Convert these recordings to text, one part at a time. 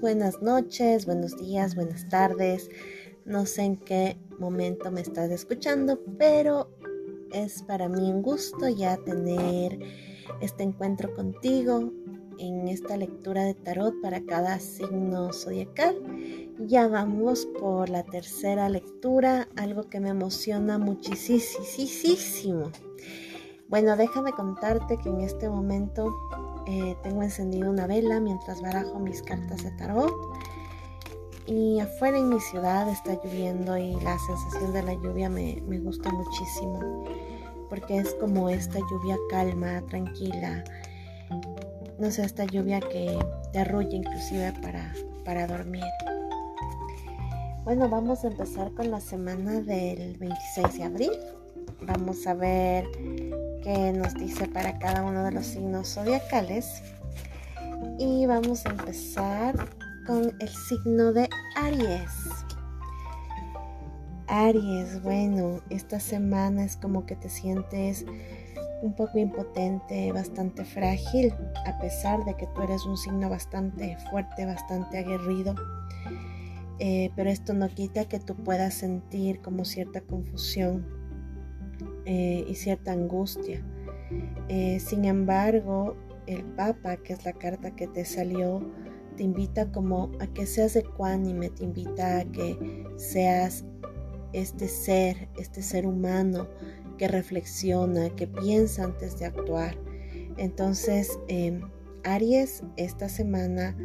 buenas noches, buenos días, buenas tardes. No sé en qué momento me estás escuchando, pero es para mí un gusto ya tener este encuentro contigo en esta lectura de tarot para cada signo zodiacal. Ya vamos por la tercera lectura, algo que me emociona muchísimo. Bueno, déjame contarte que en este momento eh, tengo encendido una vela mientras barajo mis cartas de tarot. Y afuera en mi ciudad está lloviendo y la sensación de la lluvia me, me gusta muchísimo. Porque es como esta lluvia calma, tranquila. No sé, esta lluvia que te arrulla inclusive para, para dormir. Bueno, vamos a empezar con la semana del 26 de abril. Vamos a ver qué nos dice para cada uno de los signos zodiacales. Y vamos a empezar con el signo de Aries. Aries, bueno, esta semana es como que te sientes un poco impotente, bastante frágil, a pesar de que tú eres un signo bastante fuerte, bastante aguerrido. Eh, pero esto no quita que tú puedas sentir como cierta confusión eh, y cierta angustia. Eh, sin embargo, el Papa, que es la carta que te salió, te invita como a que seas ecuánime, te invita a que seas este ser, este ser humano que reflexiona, que piensa antes de actuar. Entonces, em, Aries, esta semana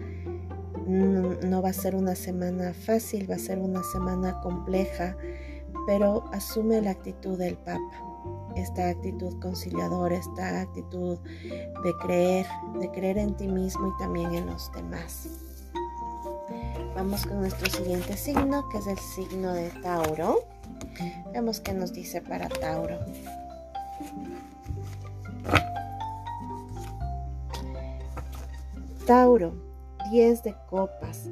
no va a ser una semana fácil, va a ser una semana compleja, pero asume la actitud del Papa esta actitud conciliadora, esta actitud de creer, de creer en ti mismo y también en los demás. Vamos con nuestro siguiente signo, que es el signo de Tauro. Vemos qué nos dice para Tauro. Tauro, 10 de copas.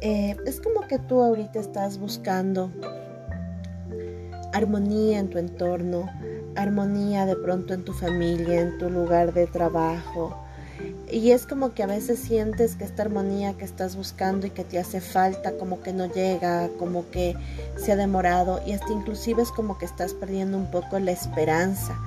Eh, es como que tú ahorita estás buscando armonía en tu entorno, armonía de pronto en tu familia, en tu lugar de trabajo. Y es como que a veces sientes que esta armonía que estás buscando y que te hace falta, como que no llega, como que se ha demorado y hasta inclusive es como que estás perdiendo un poco la esperanza.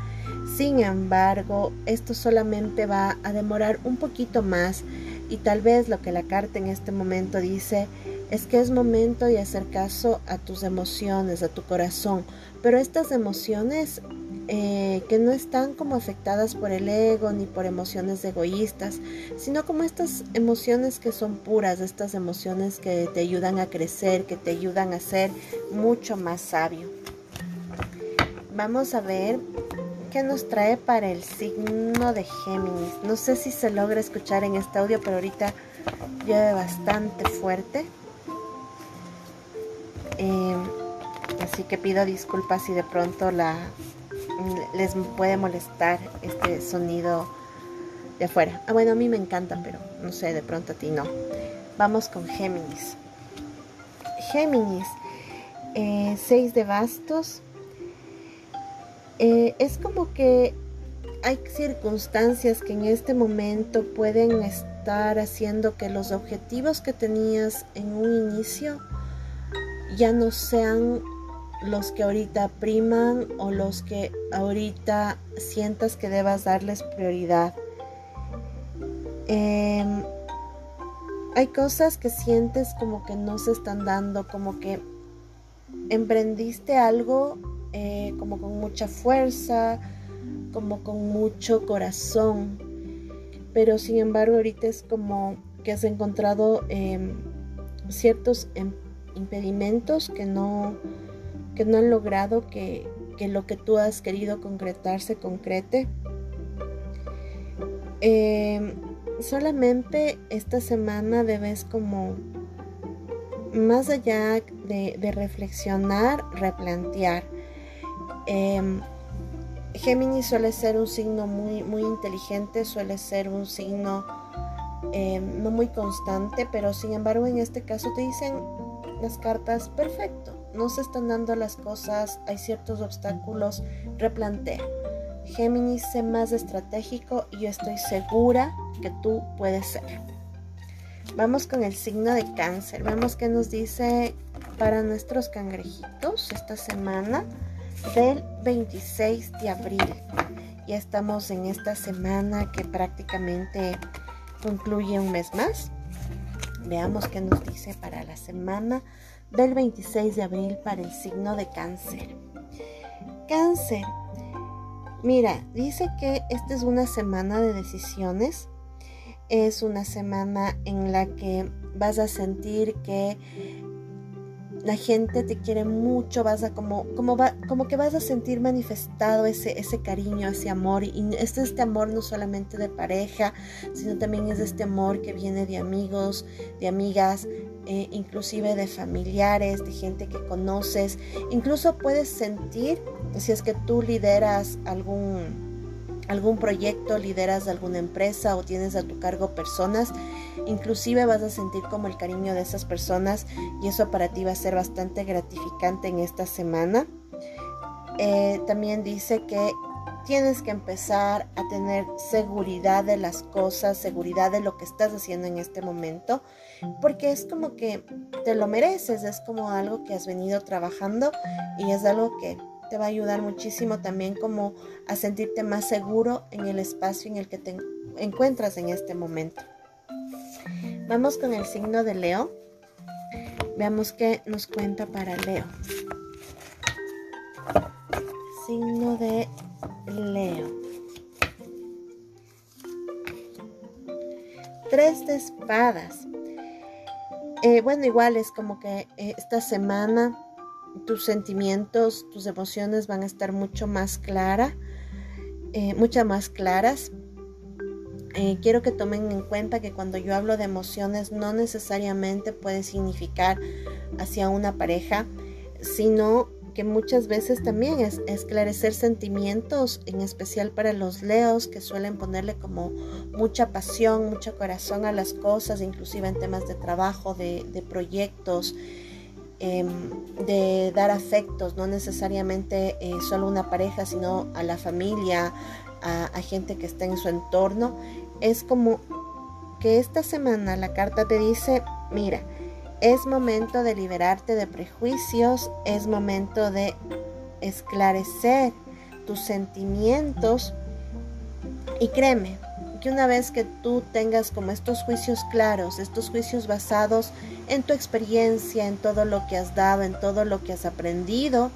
Sin embargo, esto solamente va a demorar un poquito más y tal vez lo que la carta en este momento dice es que es momento de hacer caso a tus emociones, a tu corazón, pero estas emociones eh, que no están como afectadas por el ego ni por emociones egoístas, sino como estas emociones que son puras, estas emociones que te ayudan a crecer, que te ayudan a ser mucho más sabio. Vamos a ver qué nos trae para el signo de Géminis. No sé si se logra escuchar en este audio, pero ahorita llueve bastante fuerte. Eh, así que pido disculpas si de pronto la, les puede molestar este sonido de afuera. Ah, bueno, a mí me encanta, pero no sé, de pronto a ti no. Vamos con Géminis. Géminis, 6 eh, de bastos. Eh, es como que hay circunstancias que en este momento pueden estar haciendo que los objetivos que tenías en un inicio ya no sean los que ahorita priman o los que ahorita sientas que debas darles prioridad. Em, hay cosas que sientes como que no se están dando, como que emprendiste algo eh, como con mucha fuerza, como con mucho corazón, pero sin embargo ahorita es como que has encontrado em, ciertos em, impedimentos que no, que no han logrado que, lo que tú has querido concretar se concrete. Em, solamente esta semana debes como más allá de, reflexionar, replantear. Eh, Géminis suele ser un signo muy, muy inteligente, suele ser un signo em, no muy constante, pero sin embargo en este caso te dicen las cartas, perfecto, no se están dando las cosas, hay ciertos obstáculos, replantea. Géminis, sé más estratégico y yo estoy segura que tú puedes ser. Vamos con el signo de cáncer. Vemos qué nos dice para nuestros cangrejitos esta semana del 26 de abril. Ya estamos en esta semana que prácticamente concluye un mes más. Veamos qué nos dice para la semana del 26 de abril para el signo de cáncer. Cáncer. Mira, dice que esta es una semana de decisiones. Es una semana en la que vas a sentir que la gente te quiere mucho, vas a como, como, va, como que vas a sentir manifestado ese, ese cariño, ese amor. Y es este amor no solamente de pareja, sino también es este amor que viene de amigos, de amigas, eh, inclusive de familiares, de gente que conoces. Incluso puedes sentir, si es que tú lideras algún algún proyecto, lideras de alguna empresa o tienes a tu cargo personas, inclusive vas a sentir como el cariño de esas personas y eso para ti va a ser bastante gratificante en esta semana. Eh, también dice que tienes que empezar a tener seguridad de las cosas, seguridad de lo que estás haciendo en este momento, porque es como que te lo mereces, es como algo que has venido trabajando y es algo que te va a ayudar muchísimo también como a sentirte más seguro en el espacio en el que te encuentras en este momento. Vamos con el signo de Leo. Veamos qué nos cuenta para Leo. Signo de Leo. Tres de espadas. Eh, bueno, igual es como que eh, esta semana tus sentimientos, tus emociones van a estar mucho más claras, eh, muchas más claras. Eh, quiero que tomen en cuenta que cuando yo hablo de emociones no necesariamente puede significar hacia una pareja, sino que muchas veces también es esclarecer sentimientos, en especial para los leos que suelen ponerle como mucha pasión, mucho corazón a las cosas, inclusive en temas de trabajo, de, proyectos, Em, de dar afectos, no necesariamente eh, solo una pareja, sino a la familia, a, a gente que está en su entorno, es como que esta semana la carta te dice, mira, es momento de liberarte de prejuicios, es momento de esclarecer tus sentimientos y créeme, que una vez que tú tengas como estos juicios claros, estos juicios basados en tu experiencia, en todo lo que has dado, en todo lo que has aprendido,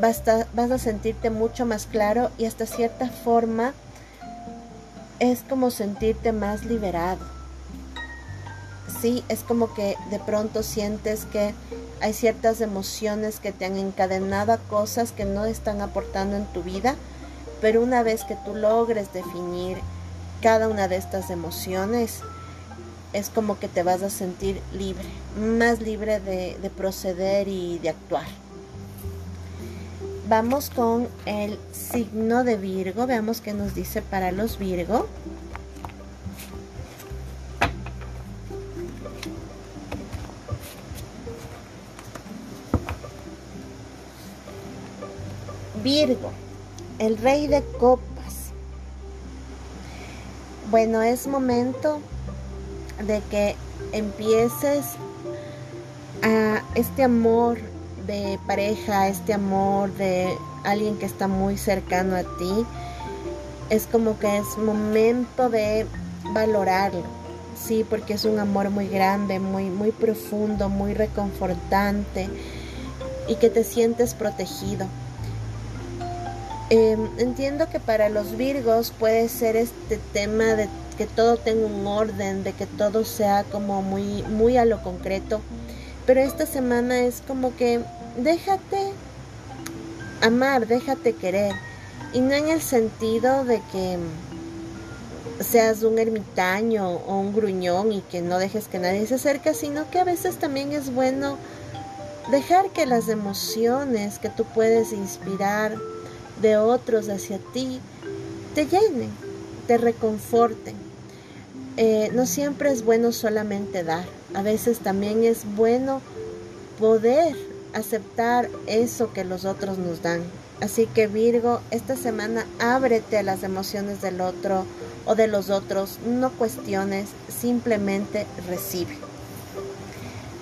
vas a, vas a sentirte mucho más claro y hasta cierta forma es como sentirte más liberado. Sí, es como que de pronto sientes que hay ciertas emociones que te han encadenado a cosas que no están aportando en tu vida, pero una vez que tú logres definir cada una de estas emociones, es como que te vas a sentir libre, más libre de, proceder y de actuar. Vamos con el signo de Virgo, veamos qué nos dice para los Virgo. Virgo, el rey de copas bueno, es momento de que empieces a este amor de pareja, este amor de alguien que está muy cercano a ti. Es como que es momento de valorarlo, sí, porque es un amor muy grande, muy, muy profundo, muy reconfortante y que te sientes protegido. Em, entiendo que para los Virgos puede ser este tema de que todo tenga un orden, de que todo sea como muy, muy a lo concreto. Pero esta semana es como que déjate amar, déjate querer. Y no en el sentido de que seas un ermitaño o un gruñón y que no dejes que nadie se acerque, sino que a veces también es bueno dejar que las emociones que tú puedes inspirar de otros hacia ti te llenen, te reconforten. Eh, no siempre es bueno solamente dar, a veces también es bueno poder aceptar eso que los otros nos dan. Así que Virgo, esta semana ábrete a las emociones del otro o de los otros, no cuestiones, simplemente recibe.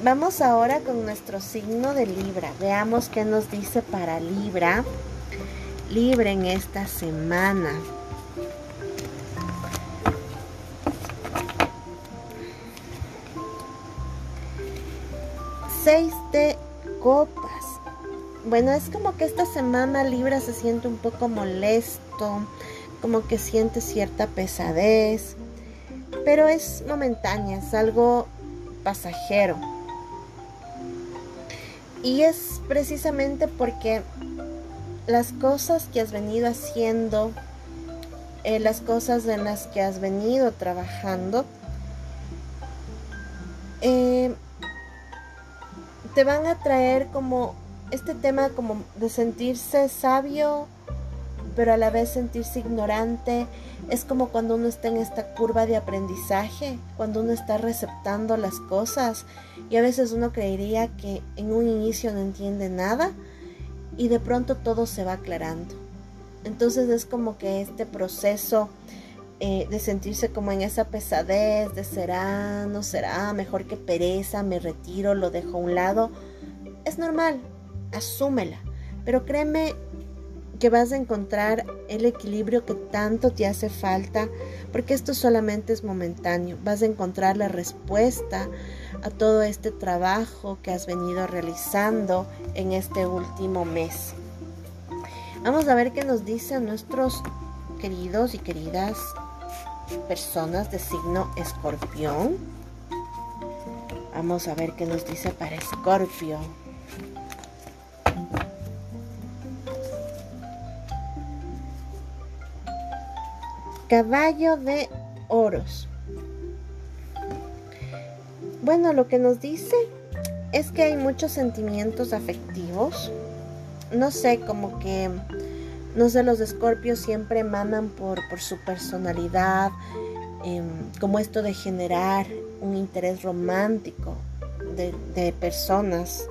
Vamos ahora con nuestro signo de Libra. Veamos qué nos dice para Libra. Libra en esta semana. De copas. Bueno, es como que esta semana Libra se siente un poco molesto, como que siente cierta pesadez, pero es momentánea, es algo pasajero. Y es precisamente porque las cosas que has venido haciendo, eh, las cosas en las que has venido trabajando, te van a traer como este tema como de sentirse sabio, pero a la vez sentirse ignorante, es como cuando uno está en esta curva de aprendizaje, cuando uno está receptando las cosas y a veces uno creería que en un inicio no entiende nada y de pronto todo se va aclarando. Entonces es como que este proceso eh, de sentirse como en esa pesadez de será, no será, mejor que pereza, me retiro, lo dejo a un lado, es normal, asúmela. Pero créeme que vas a encontrar el equilibrio que tanto te hace falta, porque esto solamente es momentáneo. Vas a encontrar la respuesta a todo este trabajo que has venido realizando en este último mes. Vamos a ver qué nos dicen nuestros queridos y queridas personas de signo escorpión. Vamos a ver qué nos dice para escorpio. Caballo de oros. Bueno, lo que nos dice es que hay muchos sentimientos afectivos. No sé, como que, no sé, los escorpios siempre emanan por, su personalidad, em, como esto de generar un interés romántico de, de personas.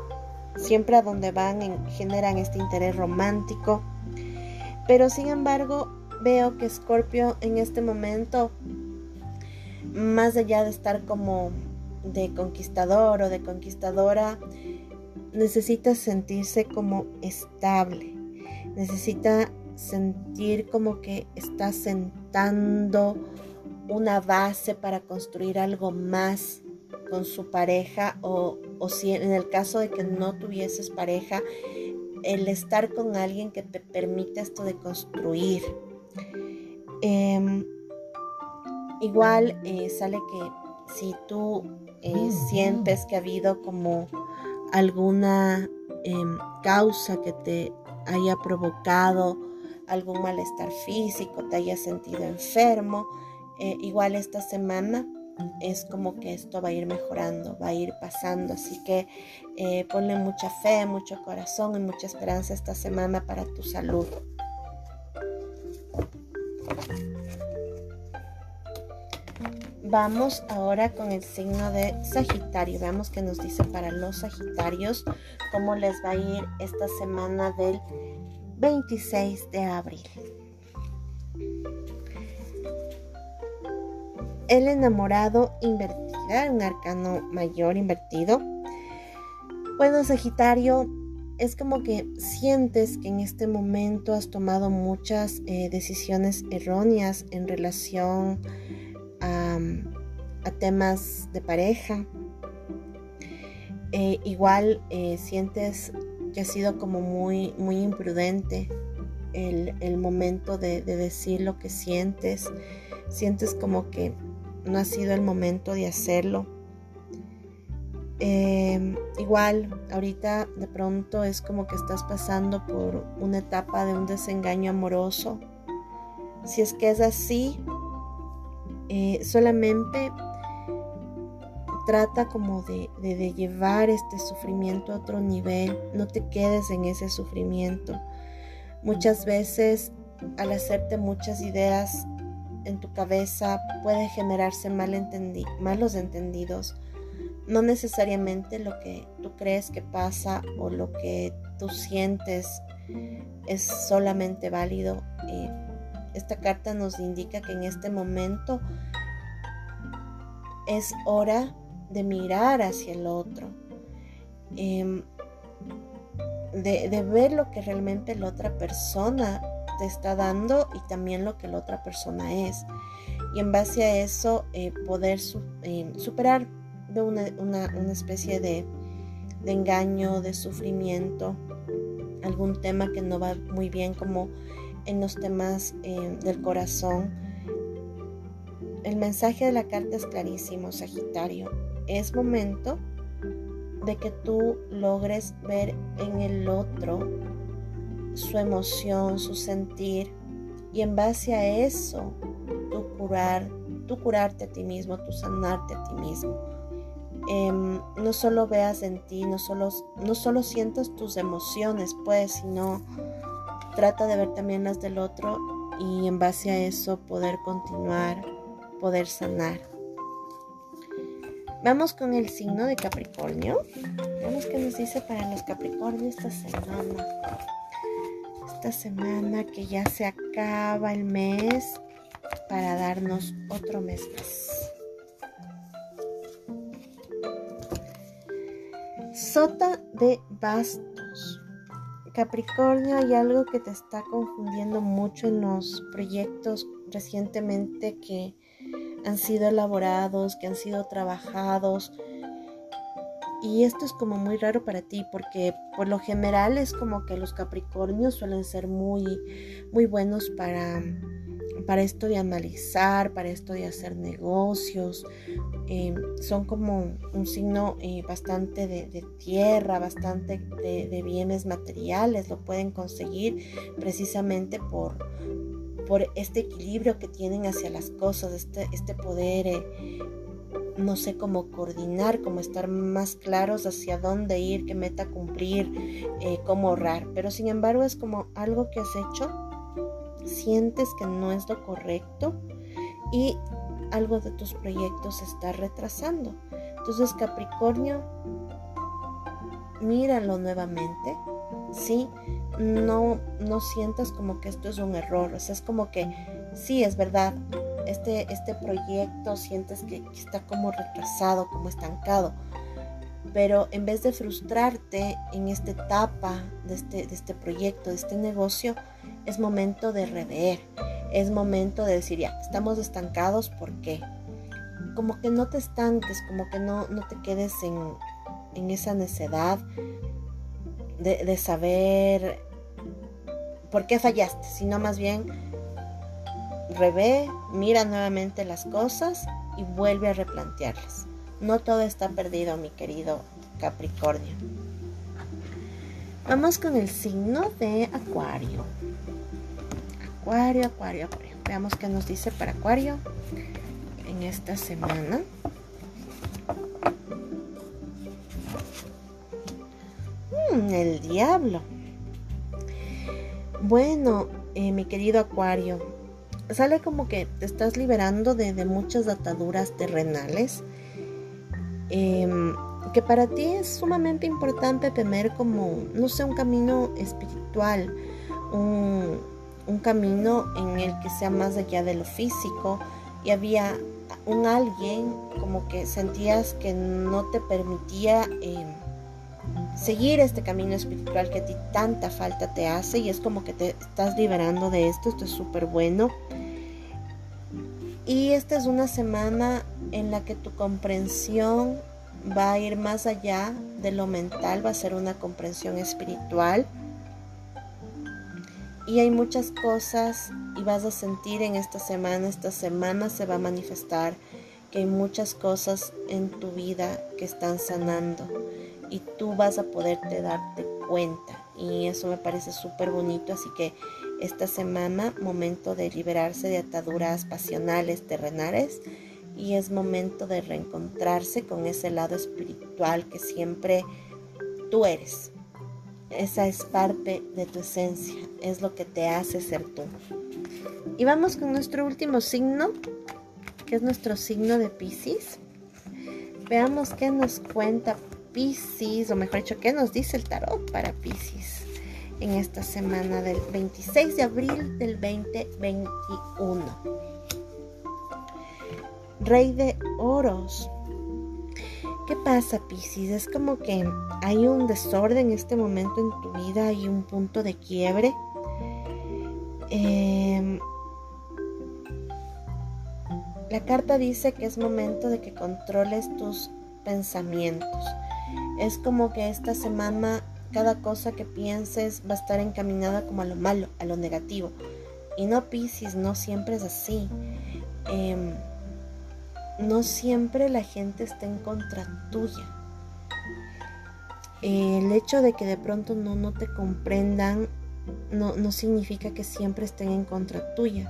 Siempre a donde van generan este interés romántico. Pero sin embargo, veo que Scorpio en este momento, más allá de estar como de conquistador o de conquistadora, necesita sentirse como estable, necesita sentir como que está sentando una base para construir algo más con su pareja o, o si en el caso de que no tuvieses pareja, el estar con alguien que te permite esto de construir, Em, igual eh, sale que si tú eh, mm, sientes que ha habido como alguna em, causa que te haya provocado algún malestar físico, te haya sentido enfermo, eh, igual esta semana es como que esto va a ir mejorando, va a ir pasando. Así que ponle mucha fe, mucho corazón y mucha esperanza esta semana para tu salud. Vamos ahora con el signo de Sagitario. Veamos qué nos dice para los Sagitarios, cómo les va a ir esta semana del 26 de abril. El enamorado invertida, un arcano mayor invertido. Bueno, Sagitario, es como que sientes que en este momento has tomado muchas eh, decisiones erróneas en relación a, temas de pareja. Eh, igual eh, sientes que ha sido como muy, muy imprudente el, momento de, de decir lo que sientes. Sientes como que no ha sido el momento de hacerlo Em, igual, ahorita de pronto es como que estás pasando por una etapa de un desengaño amoroso. Si es que es así, eh, solamente trata como de, llevar este sufrimiento a otro nivel. No te quedes en ese sufrimiento. Muchas veces al hacerte muchas ideas en tu cabeza puede generarse malos entendidos no necesariamente lo que tú crees que pasa o lo que tú sientes es solamente válido. Esta carta nos indica que en este momento es hora de mirar hacia el otro, em, de, de, ver lo que realmente la otra persona te está dando y también lo que la otra persona es. Y en base a eso eh, poder em, superar de una, una, una especie de, de engaño, de sufrimiento, algún tema que no va muy bien como en los temas em, del corazón. El mensaje de la carta es clarísimo, Sagitario. Es momento de que tú logres ver en el otro su emoción, su sentir y en base a eso tú curar, tú curarte a ti mismo, tú sanarte a ti mismo. Em, no solo veas en ti, no solo, no solo sientas tus emociones, pues, sino trata de ver también las del otro y en base a eso poder continuar, poder sanar. Vamos con el signo de Capricornio. Veamos qué nos dice para los Capricornios esta semana. Esta semana que ya se acaba el mes para darnos otro mes más. Sota de bastos. Capricornio, hay algo que te está confundiendo mucho en los proyectos recientemente que han sido elaborados, que han sido trabajados. Y esto es como muy raro para ti porque por lo general es como que los Capricornios suelen ser muy muy buenos para para esto de analizar, para esto de hacer negocios. Em, son como un signo eh, bastante de, tierra, bastante de, bienes materiales. Lo pueden conseguir precisamente por, por este equilibrio que tienen hacia las cosas, este, este poder, eh, no sé cómo coordinar, cómo estar más claros hacia dónde ir, qué meta cumplir, eh, cómo ahorrar. Pero sin embargo es como algo que has hecho sientes que no es lo correcto y algo de tus proyectos está retrasando. Entonces Capricornio, míralo nuevamente, ¿sí? No, no sientas como que esto es un error, o sea, es como que sí, es verdad, este, este proyecto sientes que está como retrasado, como estancado, pero en vez de frustrarte en esta etapa de este, de este proyecto, de este negocio, es momento de rever, es momento de decir, ya, estamos estancados, ¿por qué? Como que no te estanques, como que no, no te quedes en, esa necedad de, de, saber por qué fallaste, sino más bien revé, mira nuevamente las cosas y vuelve a replantearlas. No todo está perdido, mi querido Capricornio. Vamos con el signo de Acuario. Acuario, Acuario, Acuario. Veamos qué nos dice para Acuario en esta semana. Mm, el diablo. Bueno, eh, mi querido Acuario, sale como que te estás liberando de, muchas ataduras terrenales Em, que para ti es sumamente importante tener como, no sé, un camino espiritual, un, camino en el que sea más allá de lo físico y había un alguien como que sentías que no te permitía em, seguir este camino espiritual que a ti tanta falta te hace y es como que te estás liberando de esto, esto es súper bueno. Y esta es una semana en la que tu comprensión va a ir más allá de lo mental, va a ser una comprensión espiritual. Y hay muchas cosas y vas a sentir en esta semana, esta semana se va a manifestar que hay muchas cosas en tu vida que están sanando y tú vas a poderte darte cuenta. Y eso me parece súper bonito, así que esta semana, momento de liberarse de ataduras pasionales, terrenales, y es momento de reencontrarse con ese lado espiritual que siempre tú eres. Esa es parte de tu esencia, es lo que te hace ser tú. Y vamos con nuestro último signo, que es nuestro signo de Pisces. Veamos qué nos cuenta Pisces, o mejor dicho, qué nos dice el tarot para Pisces en esta semana del 26 de abril del 2021. Rey de oros. ¿Qué pasa, Piscis? Es como que hay un desorden en este momento en tu vida, hay un punto de quiebre. Em, la carta dice que es momento de que controles tus pensamientos. Es como que esta semana cada cosa que pienses va a estar encaminada como a lo malo, a lo negativo. Y no Piscis, no siempre es así. Em, no siempre la gente está en contra tuya. El hecho de que de pronto no, no te comprendan no, no significa que siempre estén en contra tuya.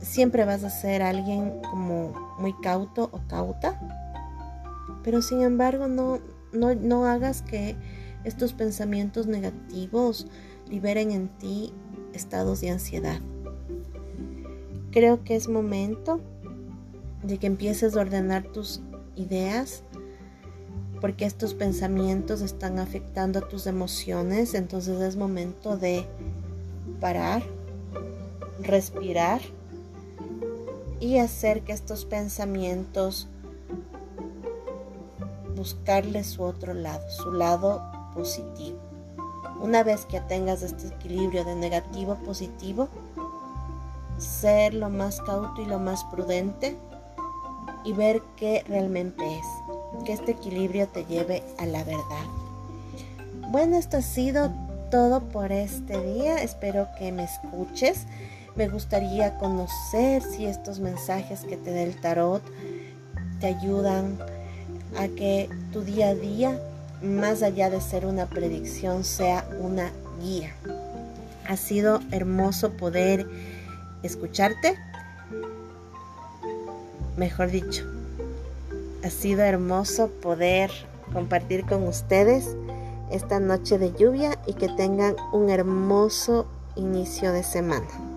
Siempre vas a ser alguien como muy cauto o cauta, pero sin embargo no, no, no hagas que estos pensamientos negativos liberen en ti estados de ansiedad. Creo que es momento de que empieces a ordenar tus ideas porque estos pensamientos están afectando a tus emociones, entonces es momento de parar, respirar y hacer que estos pensamientos buscarle su otro lado, su lado positivo. Una vez que tengas este equilibrio de negativo positivo, ser lo más cauto y lo más prudente y ver qué realmente es. Que este equilibrio te lleve a la verdad. Bueno, esto ha sido todo por este día. Espero que me escuches. Me gustaría conocer si estos mensajes que te da el tarot te ayudan a que tu día a día, más allá de ser una predicción, sea una guía. Ha sido hermoso poder escucharte mejor dicho, ha sido hermoso poder compartir con ustedes esta noche de lluvia y que tengan un hermoso inicio de semana.